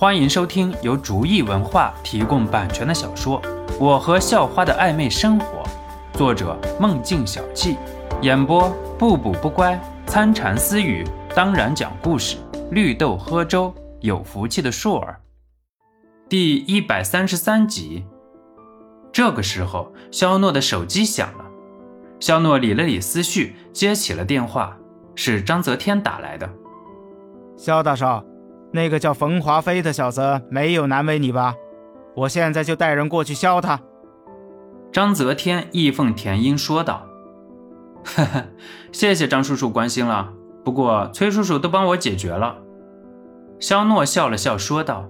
欢迎收听由竹意文化提供版权的小说《我和校花的暧昧生活》，作者梦境小憩，演播不补不乖、参禅私语，当然讲故事，绿豆喝粥，有福气的硕儿。第一百三十三集。这个时候，肖诺的手机响了，肖诺理了理思绪，接起了电话，是张泽天打来的。肖大少。那个叫冯华飞的小子没有难为你吧？我现在就带人过去削他。”张泽天义愤填膺说道。“呵呵，谢谢张叔叔关心了。不过崔叔叔都帮我解决了。”肖诺笑了笑说道。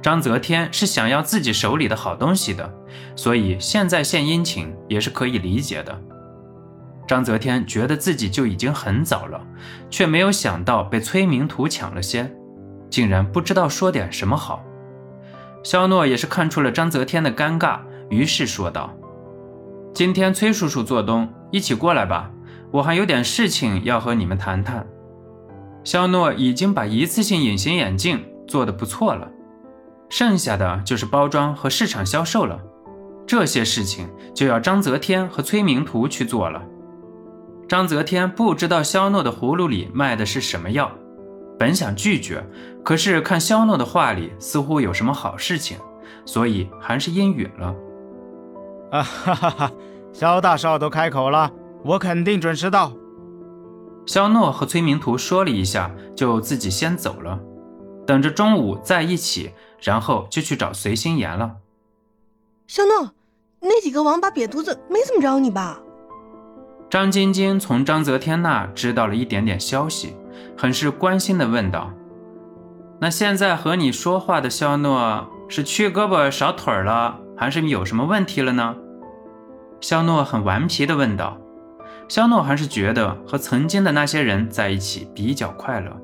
张泽天是想要自己手里的好东西的，所以现在献殷勤也是可以理解的。张泽天觉得自己就已经很早了，却没有想到被崔明图抢了先。竟然不知道说点什么好，肖诺也是看出了张泽天的尴尬，于是说道：“今天崔叔叔做东，一起过来吧，我还有点事情要和你们谈谈。”肖诺已经把一次性隐形眼镜做得不错了，剩下的就是包装和市场销售了，这些事情就要张泽天和崔明图去做了。张泽天不知道肖诺的葫芦里卖的是什么药。本想拒绝，可是看肖诺的话里似乎有什么好事情，所以还是应允了。啊哈哈哈！肖大少都开口了，我肯定准时到。肖诺和崔明图说了一下，就自己先走了，等着中午在一起，然后就去找随心言了。肖诺，那几个王八瘪犊子没怎么着你吧？张晶晶从张泽天那知道了一点点消息。很是关心地问道：“那现在和你说话的肖诺是缺胳膊少腿了，还是有什么问题了呢？”肖诺很顽皮地问道。肖诺还是觉得和曾经的那些人在一起比较快乐。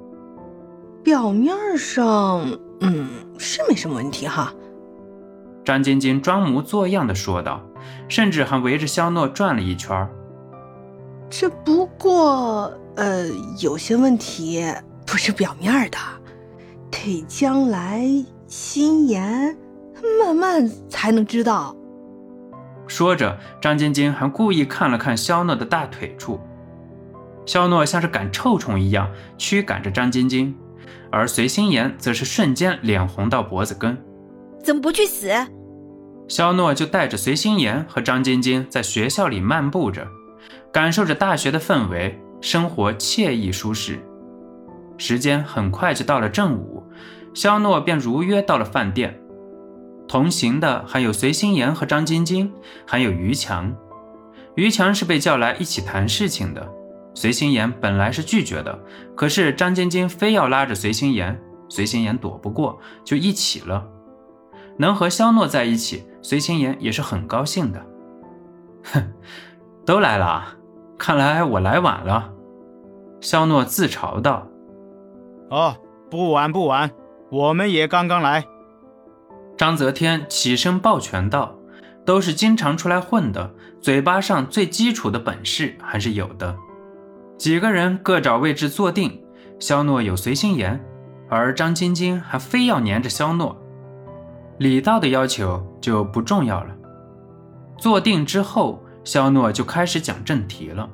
表面上，嗯，是没什么问题哈。张晶晶装模作样的说道，甚至还围着肖诺转了一圈。这不过……呃，有些问题不是表面的，得将来心言慢慢才能知道。说着，张晶晶还故意看了看肖诺的大腿处。肖诺像是赶臭虫一样驱赶着张晶晶，而随心言则是瞬间脸红到脖子根。怎么不去死？肖诺就带着随心言和张晶晶在学校里漫步着，感受着大学的氛围。生活惬意舒适，时间很快就到了正午，肖诺便如约到了饭店。同行的还有随心言和张晶晶，还有于强。于强是被叫来一起谈事情的，随心言本来是拒绝的，可是张晶晶非要拉着随心言，随心言躲不过，就一起了。能和肖诺在一起，随心言也是很高兴的。哼，都来了，看来我来晚了。肖诺自嘲道：“哦，不晚不晚，我们也刚刚来。”张泽天起身抱拳道：“都是经常出来混的，嘴巴上最基础的本事还是有的。”几个人各找位置坐定，肖诺有随心言，而张晶晶还非要黏着肖诺。礼道的要求就不重要了。坐定之后，肖诺就开始讲正题了。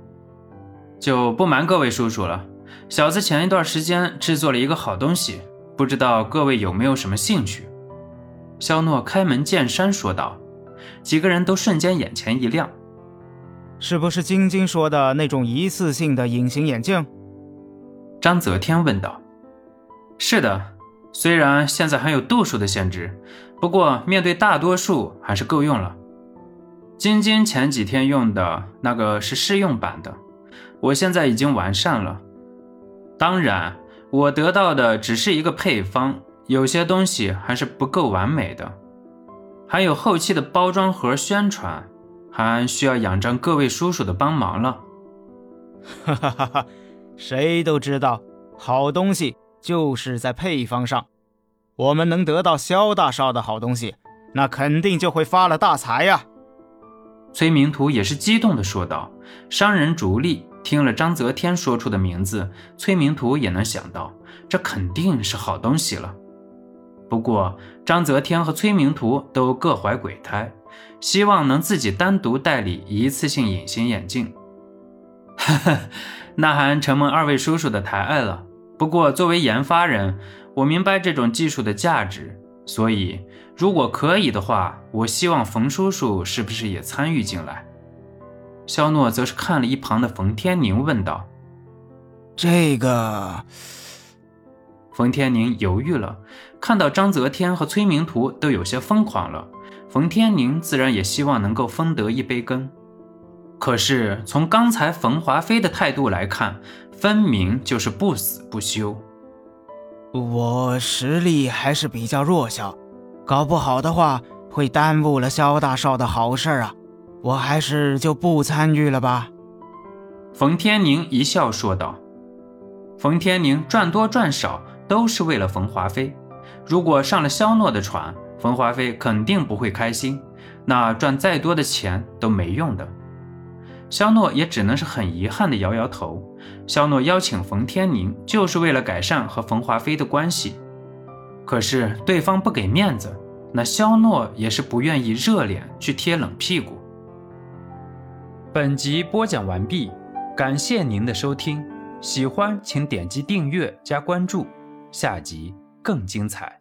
就不瞒各位叔叔了，小子前一段时间制作了一个好东西，不知道各位有没有什么兴趣？肖诺开门见山说道。几个人都瞬间眼前一亮，是不是晶晶说的那种一次性的隐形眼镜？张泽天问道。是的，虽然现在还有度数的限制，不过面对大多数还是够用了。晶晶前几天用的那个是试用版的。我现在已经完善了，当然，我得到的只是一个配方，有些东西还是不够完美的，还有后期的包装盒宣传，还需要仰仗各位叔叔的帮忙了。哈哈哈哈！谁都知道，好东西就是在配方上。我们能得到肖大少的好东西，那肯定就会发了大财呀。崔明图也是激动地说道：“商人逐利。”听了张泽天说出的名字，崔明图也能想到，这肯定是好东西了。不过章泽天和崔明图都各怀鬼胎，希望能自己单独代理一次性隐形眼镜。哈哈，那还承蒙二位叔叔的抬爱了。不过作为研发人，我明白这种技术的价值，所以如果可以的话，我希望冯叔叔是不是也参与进来？肖诺则是看了一旁的冯天宁，问道：“这个？”冯天宁犹豫了，看到章泽天和崔明图都有些疯狂了，冯天宁自然也希望能够分得一杯羹。可是从刚才冯华飞的态度来看，分明就是不死不休。我实力还是比较弱小，搞不好的话会耽误了萧大少的好事啊。我还是就不参与了吧。”冯天宁一笑说道。冯天宁赚多赚少都是为了冯华飞，如果上了肖诺的船，冯华飞肯定不会开心，那赚再多的钱都没用的。肖诺也只能是很遗憾地摇摇头。肖诺邀请冯天宁就是为了改善和冯华飞的关系，可是对方不给面子，那肖诺也是不愿意热脸去贴冷屁股。本集播讲完毕，感谢您的收听，喜欢请点击订阅加关注，下集更精彩。